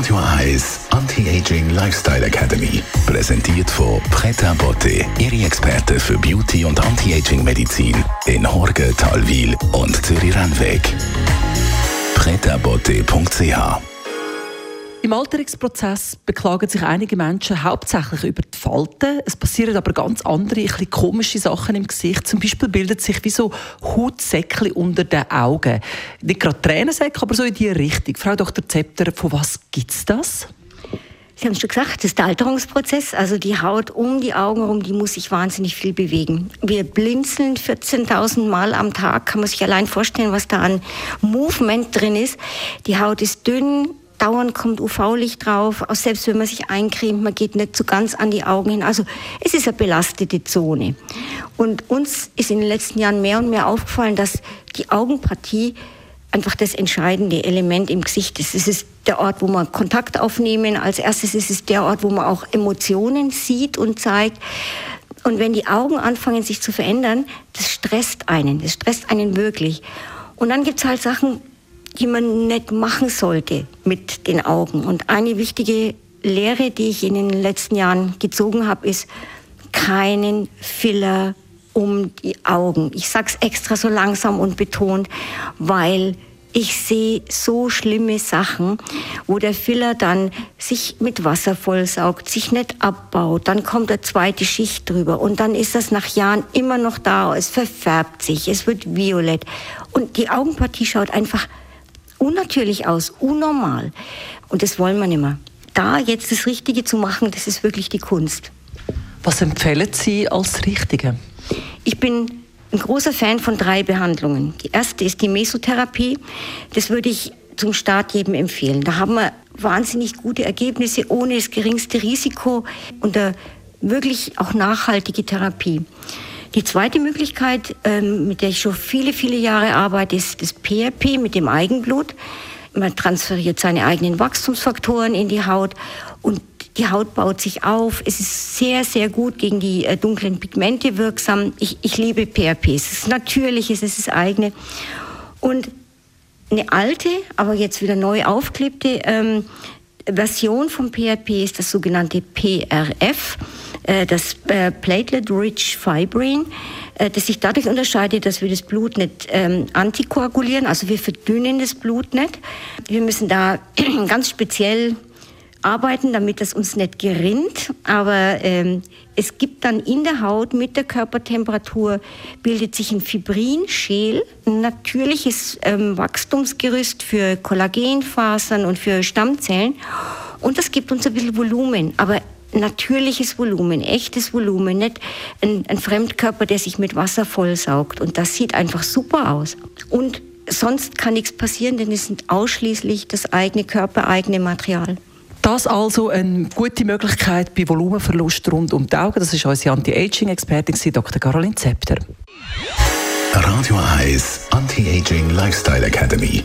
Radio Eyes Anti-Aging Lifestyle Academy. Präsentiert von Preta Botte, Ihre Experte für Beauty und Anti-Aging Medizin in Horge, Talwil und Zürich-Rennweg. pretabotte.ch im Alterungsprozess beklagen sich einige Menschen hauptsächlich über die Falten. Es passieren aber ganz andere, ein komische Sachen im Gesicht. Zum Beispiel bildet sich wie so Hautsäckchen unter den Augen. Nicht gerade Tränensäcke, aber so in die Richtung. Frau Dr. Zepter, von was gibt es das? Sie haben es schon gesagt, das ist der Alterungsprozess. Also die Haut um die Augen herum, die muss sich wahnsinnig viel bewegen. Wir blinzeln 14.000 Mal am Tag. Kann man sich allein vorstellen, was da an Movement drin ist. Die Haut ist dünn, dauernd kommt UV-Licht drauf, auch selbst wenn man sich eincremt, man geht nicht so ganz an die Augen hin. Also es ist eine belastete Zone. Und uns ist in den letzten Jahren mehr und mehr aufgefallen, dass die Augenpartie einfach das entscheidende Element im Gesicht ist. Es ist der Ort, wo man Kontakt aufnehmen. Als erstes ist es der Ort, wo man auch Emotionen sieht und zeigt. Und wenn die Augen anfangen, sich zu verändern, das stresst einen. Das stresst einen wirklich. Und dann gibt es halt Sachen, die man nicht machen sollte mit den Augen. Und eine wichtige Lehre, die ich in den letzten Jahren gezogen habe, ist keinen Filler um die Augen. Ich sage es extra so langsam und betont, weil ich sehe so schlimme Sachen, wo der Filler dann sich mit Wasser vollsaugt, sich nicht abbaut, dann kommt eine zweite Schicht drüber und dann ist das nach Jahren immer noch da, es verfärbt sich, es wird violett und die Augenpartie schaut einfach unnatürlich aus, unnormal. Und das wollen wir nicht mehr. Da jetzt das Richtige zu machen, das ist wirklich die Kunst. Was empfehlen Sie als Richtige? Ich bin ein großer Fan von drei Behandlungen. Die erste ist die Mesotherapie. Das würde ich zum Start jedem empfehlen. Da haben wir wahnsinnig gute Ergebnisse ohne das geringste Risiko und eine wirklich auch nachhaltige Therapie. Die zweite Möglichkeit, ähm, mit der ich schon viele, viele Jahre arbeite, ist das PRP mit dem Eigenblut. Man transferiert seine eigenen Wachstumsfaktoren in die Haut und die Haut baut sich auf. Es ist sehr, sehr gut gegen die äh, dunklen Pigmente wirksam. Ich, ich liebe PRP. Es ist natürlich, es ist das eigene. Und eine alte, aber jetzt wieder neu aufklebte ähm, Version vom PRP ist das sogenannte PRF. Äh, das äh, Platelet-Rich Fibrin, äh, das sich dadurch unterscheidet, dass wir das Blut nicht ähm, antikoagulieren, also wir verdünnen das Blut nicht. Wir müssen da ganz speziell arbeiten, damit das uns nicht gerinnt. Aber ähm, es gibt dann in der Haut mit der Körpertemperatur bildet sich ein Fibrinschäl, ein natürliches ähm, Wachstumsgerüst für Kollagenfasern und für Stammzellen. Und das gibt uns ein bisschen Volumen. Aber natürliches Volumen, echtes Volumen, nicht ein, ein Fremdkörper, der sich mit Wasser vollsaugt. Und das sieht einfach super aus. Und sonst kann nichts passieren, denn es sind ausschließlich das eigene körpereigene Material. Das also eine gute Möglichkeit bei Volumenverlust rund um die Augen. Das ist unsere Anti-Aging-Expertin, Dr. Caroline Zepter. Radio Eyes Anti-Aging Lifestyle Academy.